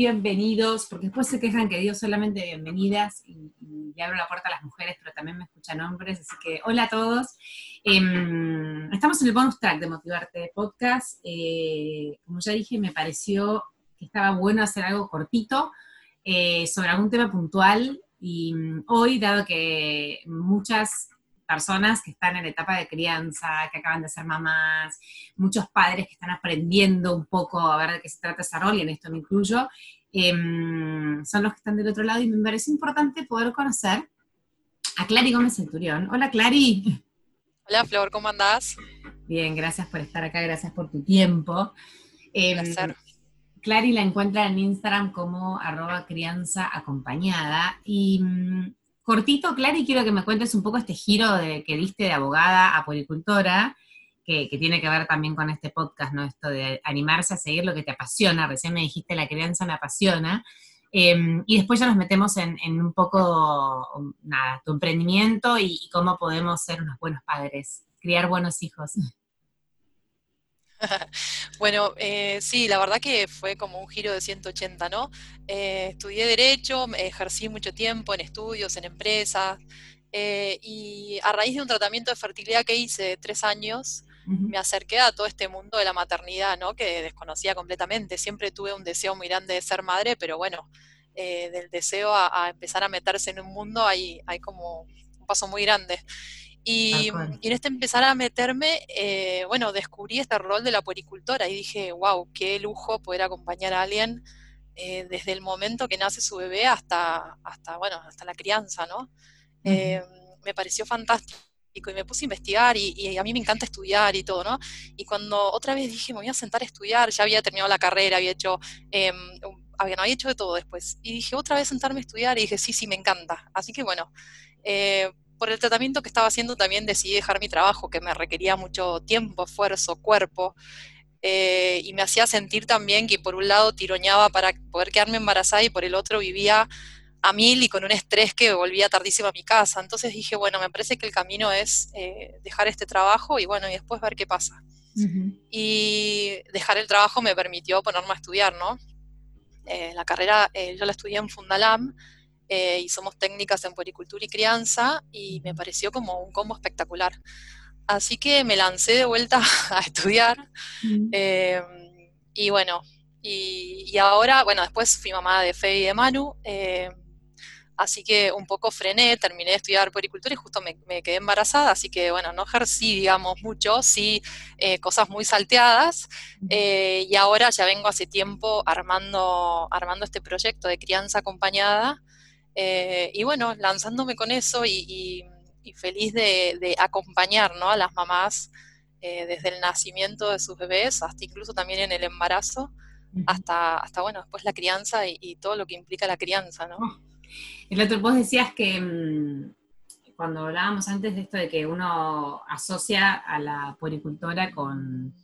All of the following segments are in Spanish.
Bienvenidos, porque después se quejan que digo solamente bienvenidas y, abro la puerta a las mujeres, pero también me escuchan hombres, así que hola a todos. Em, estamos en el bonus track de Motivarte Podcast. Eh, como ya dije, me pareció que estaba bueno hacer algo cortito eh, sobre algún tema puntual y mm, hoy, dado que muchas personas que están en etapa de crianza, que acaban de ser mamás, muchos padres que están aprendiendo un poco a ver de qué se trata ese rol, y en esto me incluyo, em, son los que están del otro lado, y me parece importante poder conocer a Clary Gómez Centurión. Hola, Clary. Hola, Flor, ¿cómo andás? Bien, gracias por estar acá, gracias por tu tiempo. Eh, Clary la encuentra en Instagram como arroba crianza acompañada y cortito, Clary, quiero que me cuentes un poco este giro de, que diste de abogada a policultora, que, tiene que ver también con este podcast, ¿no? Esto de animarse a seguir lo que te apasiona. Recién me dijiste la crianza me apasiona. Em, y después ya nos metemos en, un poco, nada, tu emprendimiento y, cómo podemos ser unos buenos padres, criar buenos hijos. bueno, eh, sí, la verdad que fue como un giro de 180, ¿no? Eh, estudié Derecho, ejercí mucho tiempo en estudios, en empresas, eh, y a raíz de un tratamiento de fertilidad que hice de tres años, me acerqué a todo este mundo de la maternidad, ¿no? Que desconocía completamente. Siempre tuve un deseo muy grande de ser madre, pero bueno, del deseo a, empezar a meterse en un mundo hay, hay como un paso muy grande. Y, en este empezar a meterme, eh, bueno, descubrí este rol de la puericultora y dije, wow, qué lujo poder acompañar a alguien eh, desde el momento que nace su bebé hasta, hasta bueno, hasta la crianza, ¿no? Eh, me pareció fantástico y me puse a investigar y, a mí me encanta estudiar y todo, ¿no? Y cuando otra vez dije, me voy a sentar a estudiar, ya había terminado la carrera, había hecho, eh, había, no, había hecho de todo después. Y dije, otra vez sentarme a estudiar y dije, sí, sí, me encanta. Así que bueno, eh, por el tratamiento que estaba haciendo también decidí dejar mi trabajo, que me requería mucho tiempo, esfuerzo, cuerpo, eh, y me hacía sentir también que por un lado tiroñaba para poder quedarme embarazada y por el otro vivía a mil y con un estrés que volvía tardísimo a mi casa. Entonces dije, bueno, me parece que el camino es eh, dejar este trabajo y bueno, y después ver qué pasa. Y dejar el trabajo me permitió ponerme a estudiar, ¿no? Eh, la carrera yo la estudié en Fundalam, eh, y somos técnicas en puericultura y crianza y me pareció como un combo espectacular. Así que me lancé de vuelta a estudiar eh, y bueno, y, ahora, bueno, después fui mamá de Fe y de Manu, eh, así que un poco frené, terminé de estudiar puericultura y justo me, quedé embarazada, así que bueno, no ejercí, digamos, mucho, sí, cosas muy salteadas, y ahora ya vengo hace tiempo armando, armando este proyecto de crianza acompañada, eh, y bueno, lanzándome con eso y, feliz de, acompañar a las mamás eh, desde el nacimiento de sus bebés hasta incluso también en el embarazo, hasta, hasta bueno, después la crianza y, todo lo que implica la crianza, ¿no? Oh. El otro, vos decías que mm, cuando hablábamos antes de esto de que uno asocia a la puericultora con,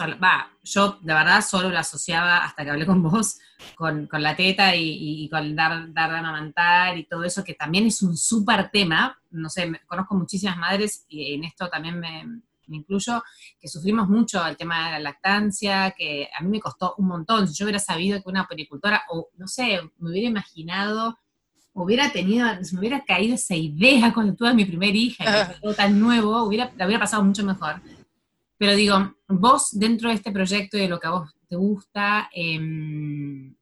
va, yo de verdad solo lo asociaba hasta que hablé con vos, con, la teta y, con dar, dar de amamantar y todo eso, que también es un súper tema. No sé, conozco muchísimas madres y en esto también me, incluyo, que sufrimos mucho el tema de la lactancia, que a mí me costó un montón. Si yo hubiera sabido que una pericultora, o no sé, me hubiera imaginado, hubiera tenido, me hubiera caído esa idea cuando tuve a mi primer hija, que todo tan nuevo, hubiera, la hubiera pasado mucho mejor. Pero digo, vos dentro de este proyecto y de lo que a vos te gusta, em,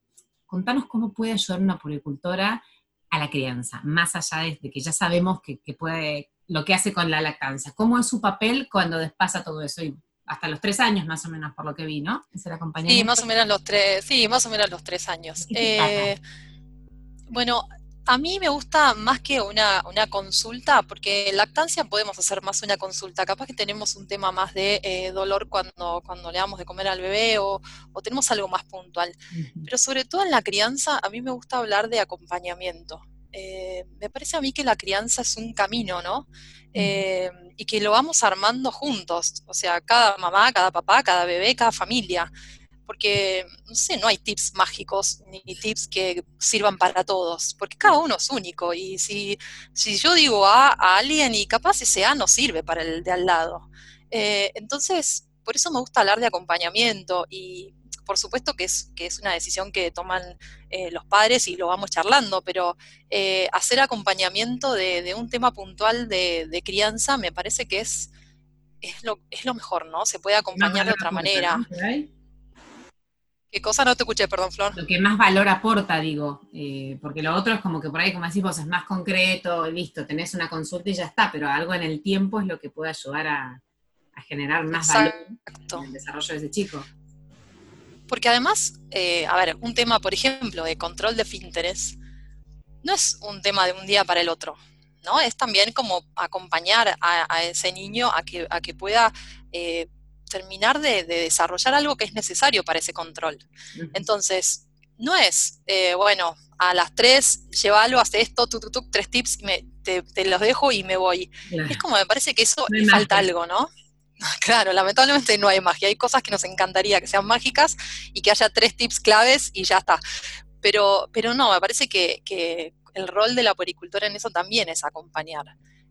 contanos cómo puede ayudar una puricultora a la crianza, más allá de, que ya sabemos que, puede, lo que hace con la lactancia. ¿Cómo es su papel cuando despasa todo eso? Y hasta los tres años más o menos, por lo que vi, ¿no? Sí, más o menos los tres, sí, más o menos los tres años. Eh, bueno, A mí me gusta más que una, consulta, porque en lactancia podemos hacer más una consulta. Capaz que tenemos un tema más de eh, dolor cuando, cuando le damos de comer al bebé o, tenemos algo más puntual. Pero sobre todo en la crianza, a mí me gusta hablar de acompañamiento. Eh, me parece a mí que la crianza es un camino, ¿no? Eh, y que lo vamos armando juntos, o sea, cada mamá, cada papá, cada bebé, cada familia porque, no sé, no hay tips mágicos ni tips que sirvan para todos, porque cada uno es único y si, si yo digo A a alguien y capaz ese A no sirve para el de al lado. Eh, entonces, por eso me gusta hablar de acompañamiento y por supuesto que es, que es una decisión que toman eh, los padres y lo vamos charlando, pero eh, hacer acompañamiento de, un tema puntual de, crianza me parece que es, es, lo, es lo mejor, ¿no? Se puede acompañar de otra manera. ¿Qué cosa no te escuché, perdón, Flor? Lo que más valor aporta, digo, eh, porque lo otro es como que por ahí, como decís vos, es más concreto, listo, tenés una consulta y ya está, pero algo en el tiempo es lo que puede ayudar a, generar más valor en el desarrollo de ese chico. Porque además, eh, a ver, un tema, por ejemplo, de control de finteres, no es un tema de un día para el otro, ¿no? Es también como acompañar a, ese niño a que, a que pueda eh, terminar de, desarrollar algo que es necesario para ese control. Entonces, no es, eh, bueno, a las tres, llévalo, hace esto, tú, tú, tres tips, te, los dejo y me voy. Es como, me parece que eso falta algo, ¿no? Claro, lamentablemente no hay magia. Hay cosas que nos encantaría que sean mágicas y que haya tres tips claves y ya está. Pero, pero no, me parece que, el rol de la poricultora en eso también es acompañar.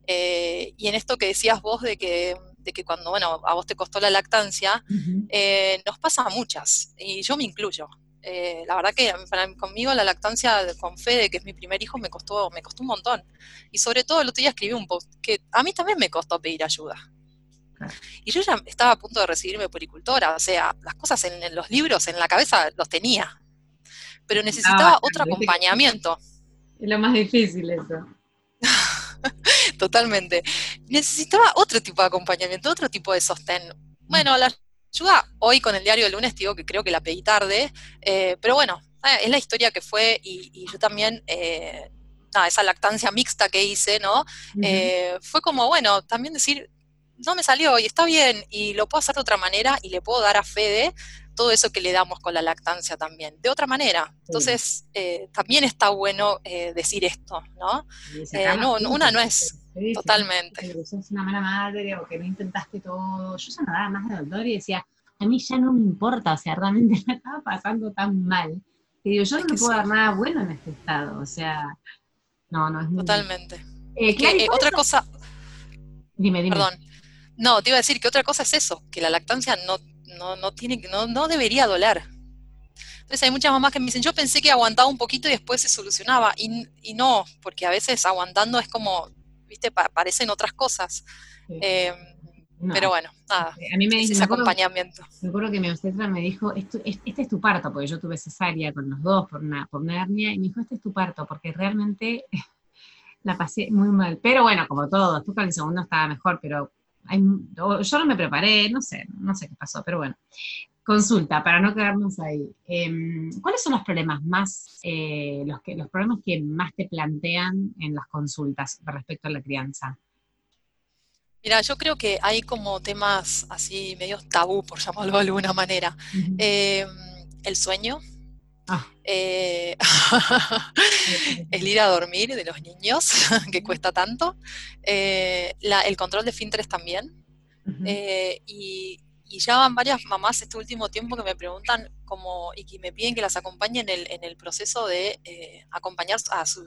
Eh, y en esto que decías vos de que de que cuando, bueno, a vos te costó la lactancia, eh, nos pasa a muchas, y yo me incluyo. Eh, la verdad que conmigo la lactancia con Fede, que es mi primer hijo, me costó, me costó un montón. Y sobre todo el otro día escribí un post que a mí también me costó pedir ayuda. Y yo ya estaba a punto de recibirme poricultora, o sea, las cosas en, los libros, en la cabeza, los tenía. Pero necesitaba ah, otro acompañamiento. Es lo más difícil eso. Totalmente. Necesitaba otro tipo de acompañamiento, otro tipo de sostén. Bueno, la ayuda hoy con el diario del lunes, digo que creo que la pedí tarde, eh, pero bueno, eh, es la historia que fue y, yo también, eh, esa lactancia mixta que hice, ¿no? fue como, bueno, también decir, no me salió y está bien y lo puedo hacer de otra manera y le puedo dar a Fede todo eso que le damos con la lactancia también, de otra manera. Entonces, eh, también está bueno eh, decir esto, ¿no? Eh, no, una no es totalmente. Que sos una mala madre o que no intentaste todo. Yo ya me daba más de dolor y decía, a mí ya no me importa, o sea, realmente me estaba pasando tan mal. Que digo, yo no me puedo dar nada bueno en este estado, o sea, no, no es muy Totalmente. otra cosa... Dime, dime. Perdón. No, te iba a decir que otra cosa es eso, que la lactancia no no, no, tiene, no, no debería doler. Entonces hay muchas mamás que me dicen, yo pensé que aguantaba un poquito y después se solucionaba. Y, no, porque a veces aguantando es como, viste, parecen otras cosas. Em, pero bueno, nada, a mí me, ese acompañamiento. Me acuerdo que mi obstetra me dijo, este, es tu parto, porque yo tuve cesárea con los dos por una, por una hernia, y me dijo, este es tu parto, porque realmente la pasé muy mal. Pero bueno, como todo, tú con el segundo estaba mejor, pero yo no me preparé, no sé, no sé qué pasó, pero bueno. Consulta, para no quedarnos ahí. Em, ¿Cuáles son los problemas más, eh, los, que, los problemas que más te plantean en las consultas respecto a la crianza? Mira, yo creo que hay como temas así medio tabú, por llamarlo de alguna manera. Em, el sueño, Ah. Eh, el ir a dormir de los niños, que cuesta tanto. Eh, el control de fintres también. Y, ya van varias mamás este último tiempo que me preguntan como, y que me piden que las acompañe en el, en el proceso de acompañar a, sus,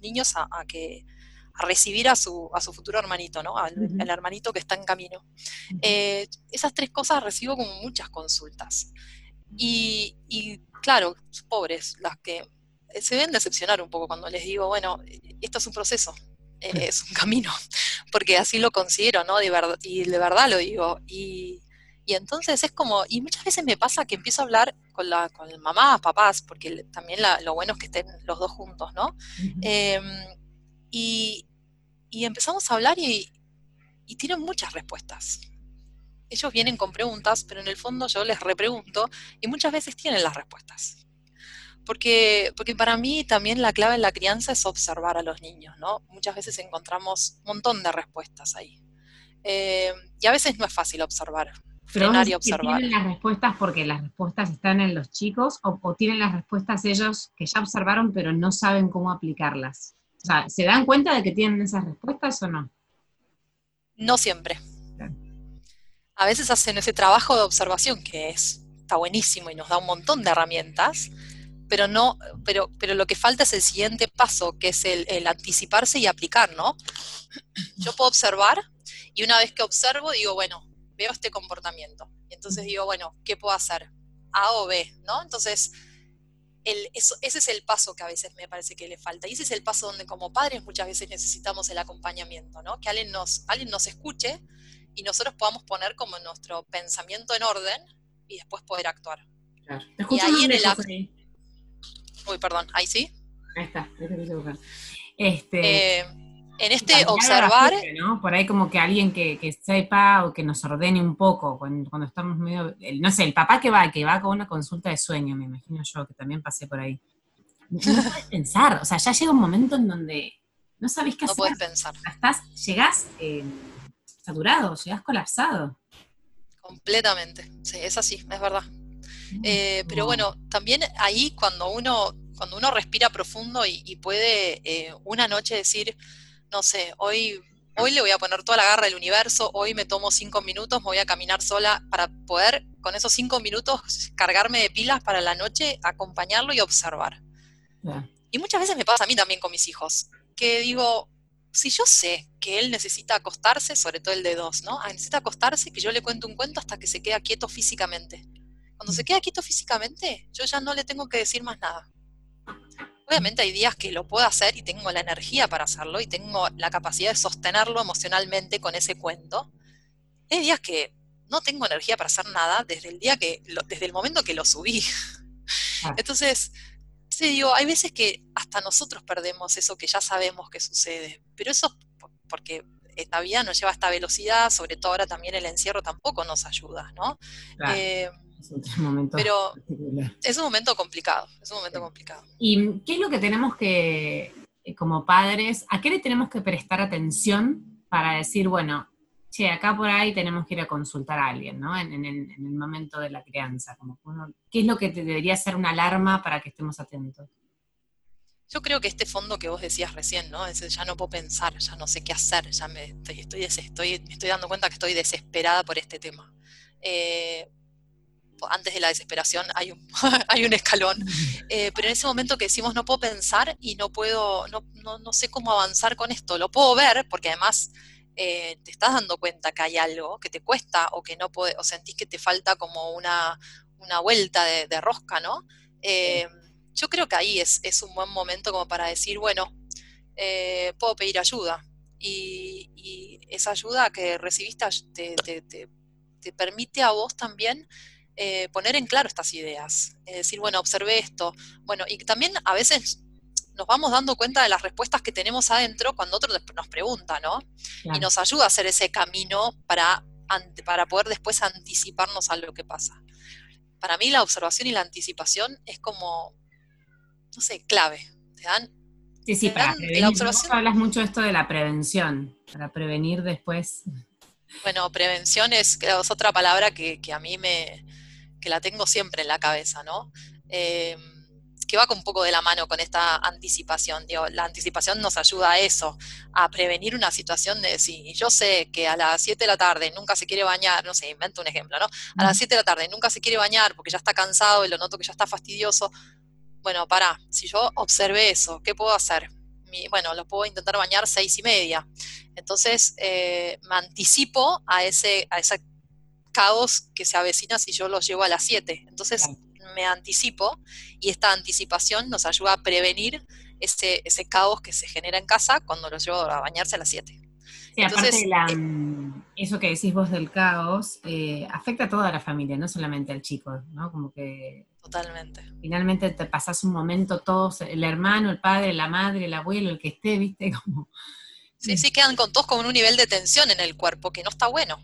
niños a, que a recibir a su, a su futuro hermanito, ¿no? Al, hermanito que está en camino. esas tres cosas recibo como muchas consultas. Y, claro, pobres, las que eh, se ven decepcionar un poco cuando les digo, bueno, esto es un proceso, eh, es un camino, porque así lo considero, ¿no? De verdad, y de verdad lo digo. Y, entonces es como, y muchas veces me pasa que empiezo a hablar con, la, con mamás, papás, porque también lo bueno es que estén los dos juntos, ¿no? Em, y, empezamos a hablar y, y tienen muchas respuestas ellos vienen con preguntas, pero en el fondo yo les repregunto y muchas veces tienen las respuestas. Porque, porque para mí también la clave en la crianza es observar a los niños, ¿no? Muchas veces encontramos un montón de respuestas ahí. Eh, y a veces no es fácil observar, frenar y observar. ¿Tienen las respuestas porque las respuestas están en los chicos o, tienen las respuestas ellos que ya observaron pero no saben cómo aplicarlas? O sea, ¿se dan cuenta de que tienen esas respuestas o no? No siempre. A veces hacen ese trabajo de observación que es, está buenísimo y nos da un montón de herramientas, pero no, pero, pero lo que falta es el siguiente paso, que es el, anticiparse y aplicar, ¿no? Yo puedo observar y una vez que observo digo, bueno, veo este comportamiento. Y entonces digo, bueno, ¿qué puedo hacer? A o B, ¿no? Entonces, ese es el paso que a veces me parece que le falta. Y ese es el paso donde como padres muchas veces necesitamos el acompañamiento, ¿no? Que alguien nos, alguien nos escuche y nosotros podamos poner como nuestro pensamiento en orden y después poder actuar. Claro. y ahí en el Uy, perdón, ahí sí. Ahí está, Este, eh, en este observar. ¿no? Por ahí como que alguien que, sepa o que nos ordene un poco cuando, estamos medio. no sé, el papá que va, que va con una consulta de sueño, me imagino yo, que también pasé por ahí. No puedes pensar, o sea, ya llega un momento en donde no sabés qué hacer. No puedes pensar. Estás, llegás eh, saturado, llegás colapsado. Completamente, sí, es así, es verdad. Eh, pero bueno, también ahí cuando uno, cuando uno respira profundo y, puede eh, una noche decir, no sé, hoy, hoy le voy a poner toda la garra del universo, hoy me tomo cinco minutos, me voy a caminar sola para poder con esos cinco minutos cargarme de pilas para la noche, acompañarlo y observar. Y muchas veces me pasa a mí también con mis hijos, que digo, si yo sé que él necesita acostarse, sobre todo el de dos, ¿no? Ah, necesita acostarse, que yo le cuento un cuento hasta que se queda quieto físicamente. Cuando se queda quieto físicamente, yo ya no le tengo que decir más nada. Obviamente hay días que lo puedo hacer y tengo la energía para hacerlo y tengo la capacidad de sostenerlo emocionalmente con ese cuento. Hay días que no tengo energía para hacer nada desde el día que, desde el momento que lo subí. Ah. Entonces, sí, digo, hay veces que hasta nosotros perdemos eso que ya sabemos que sucede, pero eso porque esta vida nos lleva a esta velocidad, sobre todo ahora también el encierro tampoco nos ayuda, ¿no? Eh, es un momento pero es un momento complicado, es un momento complicado. ¿Y qué es lo que tenemos que, eh, como padres, a qué le tenemos que prestar atención para decir, bueno, che, acá por ahí tenemos que ir a consultar a alguien, ¿no? En, el, momento de la crianza. Como ¿Qué es lo que te debería ser una alarma para que estemos atentos? Yo creo que este fondo que vos decías recién, ¿no? Es, ya no puedo pensar, ya no sé qué hacer, ya me estoy, estoy, estoy, me estoy dando cuenta que estoy desesperada por este tema. Eh, antes de la desesperación hay un, hay un escalón, eh, pero en ese momento que decimos no puedo pensar y no puedo, no, no, sé cómo avanzar con esto, lo puedo ver porque además eh, te estás dando cuenta que hay algo que te cuesta o que no puede, o sentís que te falta como una, una vuelta de, rosca, ¿no? Eh, yo creo que ahí es, es, un buen momento como para decir, bueno, puedo pedir ayuda. Y, esa ayuda que recibiste te, te, te, te permite a vos también eh, poner en claro estas ideas. Es decir, bueno, observé esto. Bueno, y también a veces nos vamos dando cuenta de las respuestas que tenemos adentro cuando otro nos pregunta, ¿no? Y nos ayuda a hacer ese camino para, para poder después anticiparnos a lo que pasa. Para mí la observación y la anticipación es como, no sé, clave. ¿Te dan? Sí, sí, para la observación... hablas mucho de esto de la prevención, para prevenir después. Bueno, prevención es, es otra palabra que, que a mí me, que la tengo siempre en la cabeza, ¿no? Eh, que va con un poco de la mano con esta anticipación. Digo, la anticipación nos ayuda a eso, a prevenir una situación de si yo sé que a las 7 de la tarde nunca se quiere bañar, no sé, invento un ejemplo, ¿no? A las 7 de la tarde nunca se quiere bañar porque ya está cansado y lo noto que ya está fastidioso. Bueno, para, si yo observé eso, ¿qué puedo hacer? bueno, lo puedo intentar bañar seis y media. Entonces, eh, me anticipo a ese, a esa caos que se avecina si yo los llevo a las 7. Entonces me anticipo y esta anticipación nos ayuda a prevenir ese, ese caos que se genera en casa cuando los llevo a bañarse a las 7. Sí, aparte eh, mm, eso que decís vos del caos, eh, afecta a toda la familia, no solamente al chico, ¿no? Como que... Totalmente. Finalmente te pasás un momento todos, el hermano, el padre, la madre, el abuelo, el que esté, ¿viste? Como... Sí, sí, quedan con todos con un nivel de tensión en el cuerpo que no está bueno.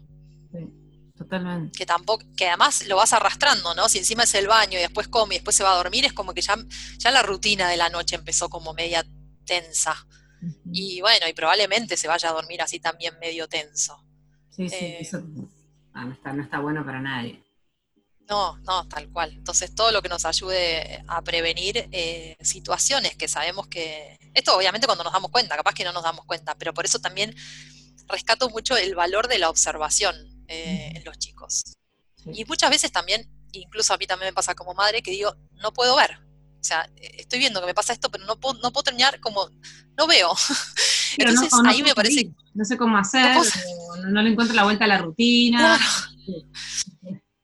Totalmente. Que tampoco, que además lo vas arrastrando, ¿no? Si encima es el baño y después come y después se va a dormir, es como que ya, ya la rutina de la noche empezó como media tensa. Y bueno, y probablemente se vaya a dormir así también medio tenso. Sí, sí, eh, eso ah, no, está, no está bueno para nadie. No, no, tal cual. Entonces, todo lo que nos ayude a prevenir eh, situaciones que sabemos que... Esto obviamente cuando nos damos cuenta, capaz que no nos damos cuenta, pero por eso también rescato mucho el valor de la observación eh, en los chicos. Y muchas veces también, incluso a mí también me pasa como madre, que digo, no puedo ver. O sea, estoy viendo que me pasa esto, pero no puedo, no puedo terminar como, no veo. Entonces ahí me parece... No sé cómo hacer, no, le encuentro la vuelta a la rutina.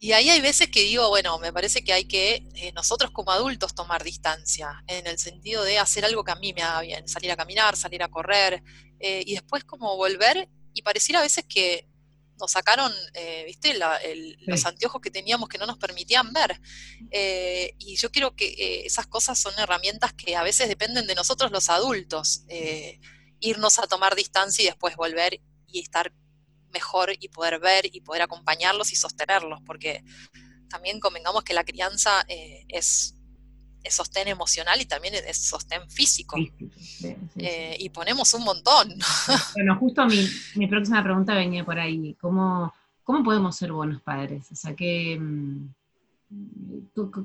Y ahí hay veces que digo, bueno, me parece que hay que eh, nosotros como adultos tomar distancia, en el sentido de hacer algo que a mí me haga bien, salir a caminar, salir a correr, eh, y después como volver, y pareciera a veces que nos sacaron, eh, viste, los anteojos que teníamos que no nos permitían ver. y yo creo que esas cosas son herramientas que a veces dependen de nosotros los adultos, irnos a tomar distancia y después volver y estar mejor y poder ver y poder acompañarlos y sostenerlos, porque también convengamos que la crianza eh, es, sostén emocional y también es sostén físico. Eh, y ponemos un montón. Bueno, justo mi, mi, próxima pregunta venía por ahí. ¿Cómo, ¿Cómo podemos ser buenos padres? O sea, que, mm,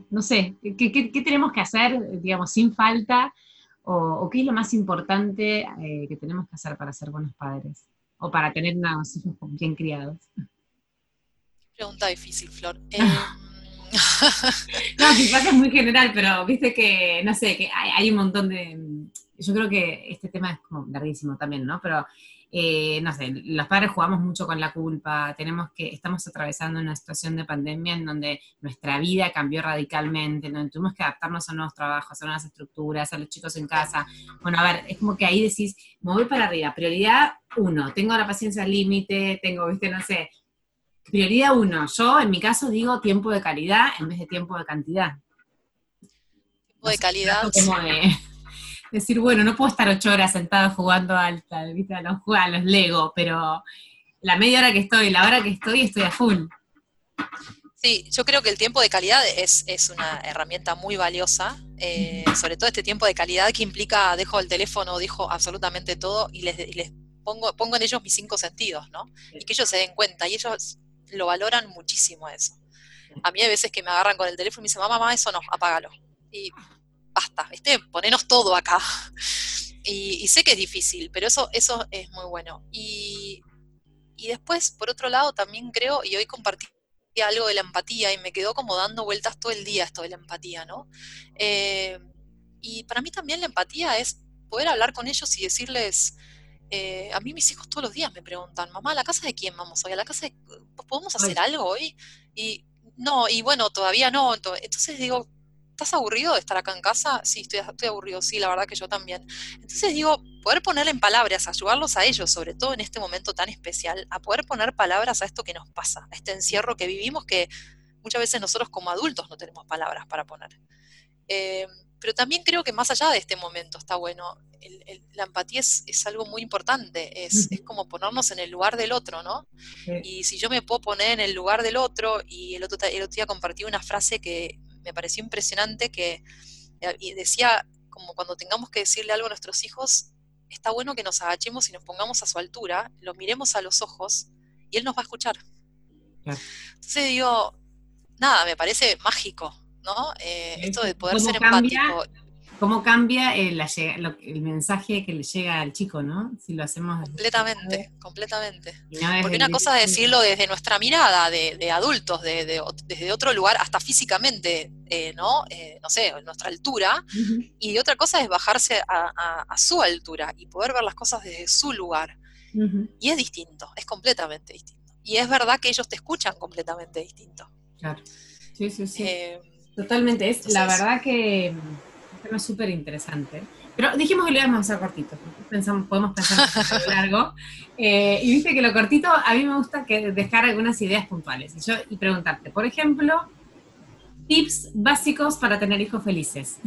no sé, ¿qué, qué, tenemos que hacer, digamos, sin falta? ¿O, qué es lo más importante eh, que tenemos que hacer para ser buenos padres? o para tener unos hijos bien criados? Pregunta difícil, Flor. Eh, no, quizás es muy general, pero viste que, no sé, que hay, un montón de... Yo creo que este tema es como larguísimo también, ¿no? Pero eh, no sé, los padres jugamos mucho con la culpa, tenemos que, estamos atravesando una situación de pandemia en donde nuestra vida cambió radicalmente, en donde tuvimos que adaptarnos a nuevos trabajos, a nuevas estructuras, a los chicos en casa. Bueno, a ver, es como que ahí decís, me voy para arriba, prioridad uno, tengo la paciencia al límite, tengo, viste, no sé, prioridad uno, yo en mi caso digo tiempo de calidad en vez de tiempo de cantidad. Tiempo de calidad decir, bueno, no puedo estar ocho horas sentado jugando al, ¿viste? A, los, a los Lego, pero la media hora que estoy, la hora que estoy, estoy a full. Sí, yo creo que el tiempo de calidad es, una herramienta muy valiosa, eh, sobre todo este tiempo de calidad que implica, dejo el teléfono, dejo absolutamente todo y les, pongo, pongo en ellos mis cinco sentidos, ¿no? Y que ellos se den cuenta y ellos lo valoran muchísimo eso. A mí hay veces que me agarran con el teléfono y me dicen, mamá, mamá, eso no, apágalo. Y basta, ¿viste? Ponenos todo acá. Y, sé que es difícil, pero eso, eso es muy bueno. Y, después, por otro lado, también creo, y hoy compartí algo de la empatía y me quedó como dando vueltas todo el día esto de la empatía, ¿no? Eh, y para mí también la empatía es poder hablar con ellos y decirles, eh, a mí mis hijos todos los días me preguntan, mamá, ¿a la casa de quién vamos hoy? ¿A la casa de... ¿Podemos hacer algo hoy? Y no, y bueno, todavía no. Entonces digo, ¿estás aburrido de estar acá en casa? Sí, estoy, estoy aburrido, sí, la verdad que yo también. Entonces digo, poder poner en palabras, ayudarlos a ellos, sobre todo en este momento tan especial, a poder poner palabras a esto que nos pasa, a este encierro que vivimos que muchas veces nosotros como adultos no tenemos palabras para poner. Eh, pero también creo que más allá de este momento está bueno, la empatía es, algo muy importante, es, como ponernos en el lugar del otro, ¿no? Y si yo me puedo poner en el lugar del otro, y el otro, el otro día compartí una frase que me pareció impresionante que eh, decía, como cuando tengamos que decirle algo a nuestros hijos, está bueno que nos agachemos y nos pongamos a su altura, lo miremos a los ojos y él nos va a escuchar. Entonces digo, nada, me parece mágico, ¿no? Eh, esto de poder ser empático cómo cambia el, mensaje que le llega al chico, ¿no? Si lo hacemos... Completamente, completamente. Porque una cosa es decirlo desde nuestra mirada de, adultos, desde otro lugar, hasta físicamente, eh, ¿no? Eh, no sé, nuestra altura, y otra cosa es bajarse a, su altura y poder ver las cosas desde su lugar. Y es distinto, es completamente distinto. Y es verdad que ellos te escuchan completamente distinto. Claro. Sí, sí, sí. Eh, Totalmente, es la verdad que tema súper interesante. Pero dijimos que lo íbamos a hacer cortito, pensamos, podemos pensar en largo. Eh, y viste que lo cortito, a mí me gusta que dejar algunas ideas puntuales. Y, yo, y preguntarte, por ejemplo, tips básicos para tener hijos felices.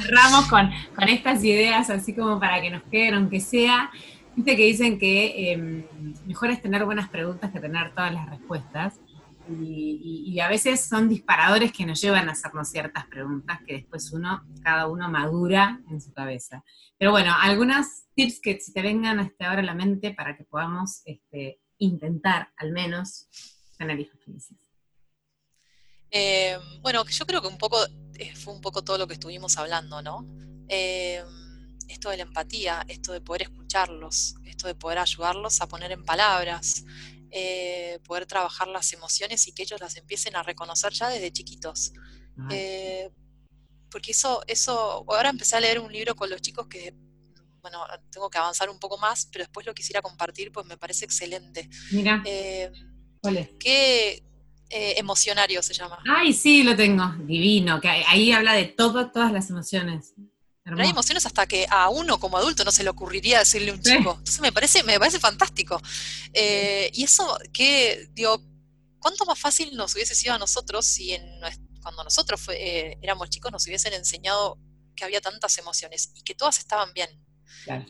Cerramos con, con estas ideas así como para que nos queden, aunque sea, Viste que dicen que em, mejor es tener buenas preguntas que tener todas las respuestas. Y, a veces son disparadores que nos llevan a hacernos ciertas preguntas que después uno, cada uno madura en su cabeza. Pero bueno, algunos tips que se te vengan hasta ahora a la mente para que podamos este, intentar al menos tener hijos felices. Eh, bueno, yo creo que un poco eh, fue un poco todo lo que estuvimos hablando, ¿no? Eh, esto de la empatía, esto de poder escucharlos, esto de poder ayudarlos a poner en palabras, eh, poder trabajar las emociones y que ellos las empiecen a reconocer ya desde chiquitos. Eh, porque eso, eso, ahora empecé a leer un libro con los chicos que, bueno, tengo que avanzar un poco más, pero después lo quisiera compartir, pues me parece excelente. Mira. Eh, ¿Cuál es? Que emocionario se llama. Ay, sí, lo tengo, divino, que ahí habla de todo, todas las emociones. Pero hay emociones hasta que a uno como adulto no se le ocurriría decirle a un chico. Entonces me parece, me parece fantástico. Eh, y eso que, digo, ¿cuánto más fácil nos hubiese sido a nosotros si en, cuando nosotros eh, éramos chicos nos hubiesen enseñado que había tantas emociones y que todas estaban bien?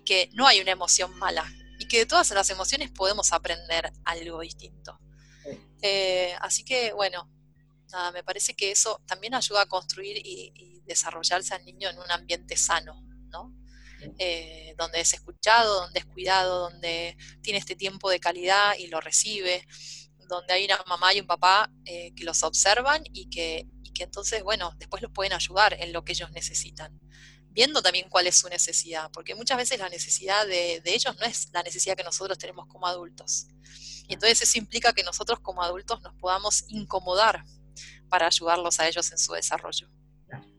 Que no hay una emoción mala y que de todas las emociones podemos aprender algo distinto. Eh, así que, bueno, nada, me parece que eso también ayuda a construir y desarrollarse al niño en un ambiente sano, ¿no? Eh, donde es escuchado, donde es cuidado, donde tiene este tiempo de calidad y lo recibe, donde hay una mamá y un papá eh, que los observan y que, que entonces, bueno, después los pueden ayudar en lo que ellos necesitan viendo también cuál es su necesidad, porque muchas veces la necesidad de, de, ellos no es la necesidad que nosotros tenemos como adultos. Y entonces eso implica que nosotros como adultos nos podamos incomodar para ayudarlos a ellos en su desarrollo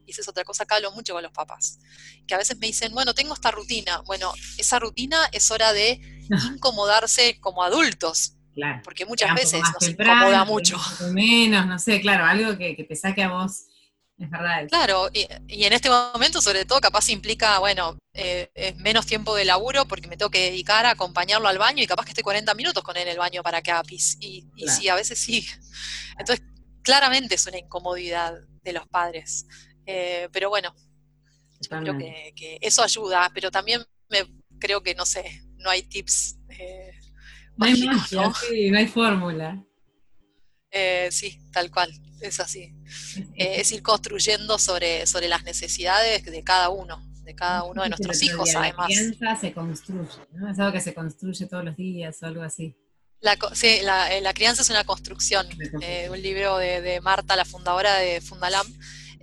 y esa es otra cosa que hablo mucho con los papás, que a veces me dicen, bueno, tengo esta rutina. Bueno, esa rutina es hora de incomodarse como adultos. Claro. Porque muchas veces nos incomoda mucho. Menos, no sé, claro, algo que, te saque a vos. Es verdad. Claro, y, en este momento, sobre todo, capaz implica, bueno, eh, es menos tiempo de laburo porque me tengo que dedicar a acompañarlo al baño y capaz que esté 40 minutos con él en el baño para que haga pis. Y, y sí, a veces sí. Entonces, claramente es una incomodidad de los padres. Eh, pero bueno, yo creo que, eso ayuda, pero también me, creo que, no sé, no hay tips. Eh, no, hay ¿no? Sí, no hay fórmula. Eh, sí, tal cual, es así. es ir construyendo sobre, sobre las necesidades de cada uno, de cada uno de nuestros hijos, además. La crianza se construye, ¿no? Es algo que se construye todos los días o algo así. La, sí, la, crianza es una construcción. un libro de, de, Marta, la fundadora de Fundalam,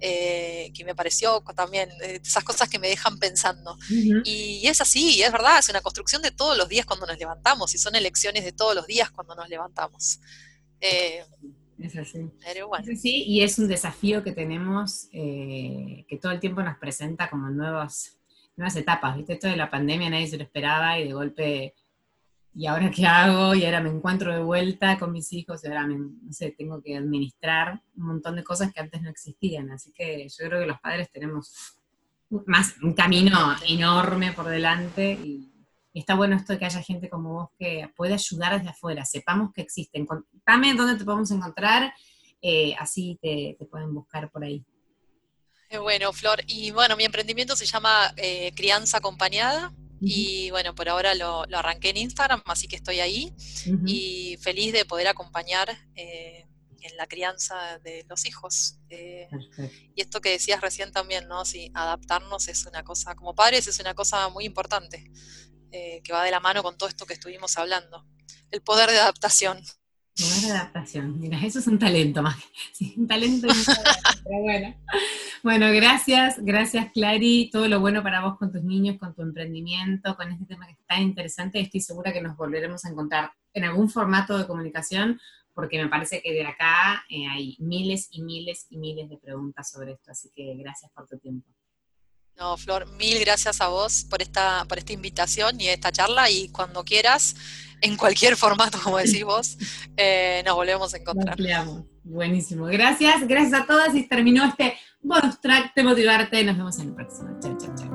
eh, que me pareció también eh, esas cosas que me dejan pensando. Y es así, es verdad, es una construcción de todos los días cuando nos levantamos y son elecciones de todos los días cuando nos levantamos. Eh, es así. Sí, y es un desafío que tenemos, que todo el tiempo nos presenta como nuevas, nuevas etapas. ¿Viste? Esto de la pandemia nadie se lo esperaba y de golpe ¿y ahora qué hago? Y ahora me encuentro de vuelta con mis hijos y ahora, no sé, tengo que administrar un montón de cosas que antes no existían. Así que yo creo que los padres tenemos más un camino enorme por delante y, está bueno esto de que haya gente como vos que puede ayudar desde afuera, sepamos que existen. Contame dónde te podemos encontrar, eh, así te, pueden buscar por ahí. Bueno, Flor, y bueno, mi emprendimiento se llama eh, Crianza Acompañada, y bueno, por ahora lo, arranqué en Instagram, así que estoy ahí y feliz de poder acompañar eh, en la crianza de los hijos. Eh, y esto que decías recién también, ¿no? Sí, adaptarnos es una cosa, como padres es una cosa muy importante, eh, que va de la mano con todo esto que estuvimos hablando. El poder de adaptación. De adaptación, mira, eso es un talento más. Sí, un talento. pero bueno. Bueno, gracias, gracias Clary, todo lo bueno para vos con tus niños, con tu emprendimiento, con este tema que es tan interesante. Estoy segura que nos volveremos a encontrar en algún formato de comunicación, porque me parece que de acá eh, hay miles y miles y miles de preguntas sobre esto, así que gracias por tu tiempo. No, Flor, mil gracias a vos por esta, por esta invitación y esta charla y cuando quieras, en cualquier formato, como decís vos, eh, nos volvemos a encontrar. Buenísimo. Gracias, gracias a todas y terminó este bonus track de motivarte. Nos vemos en el próximo. Chao, chao, chao.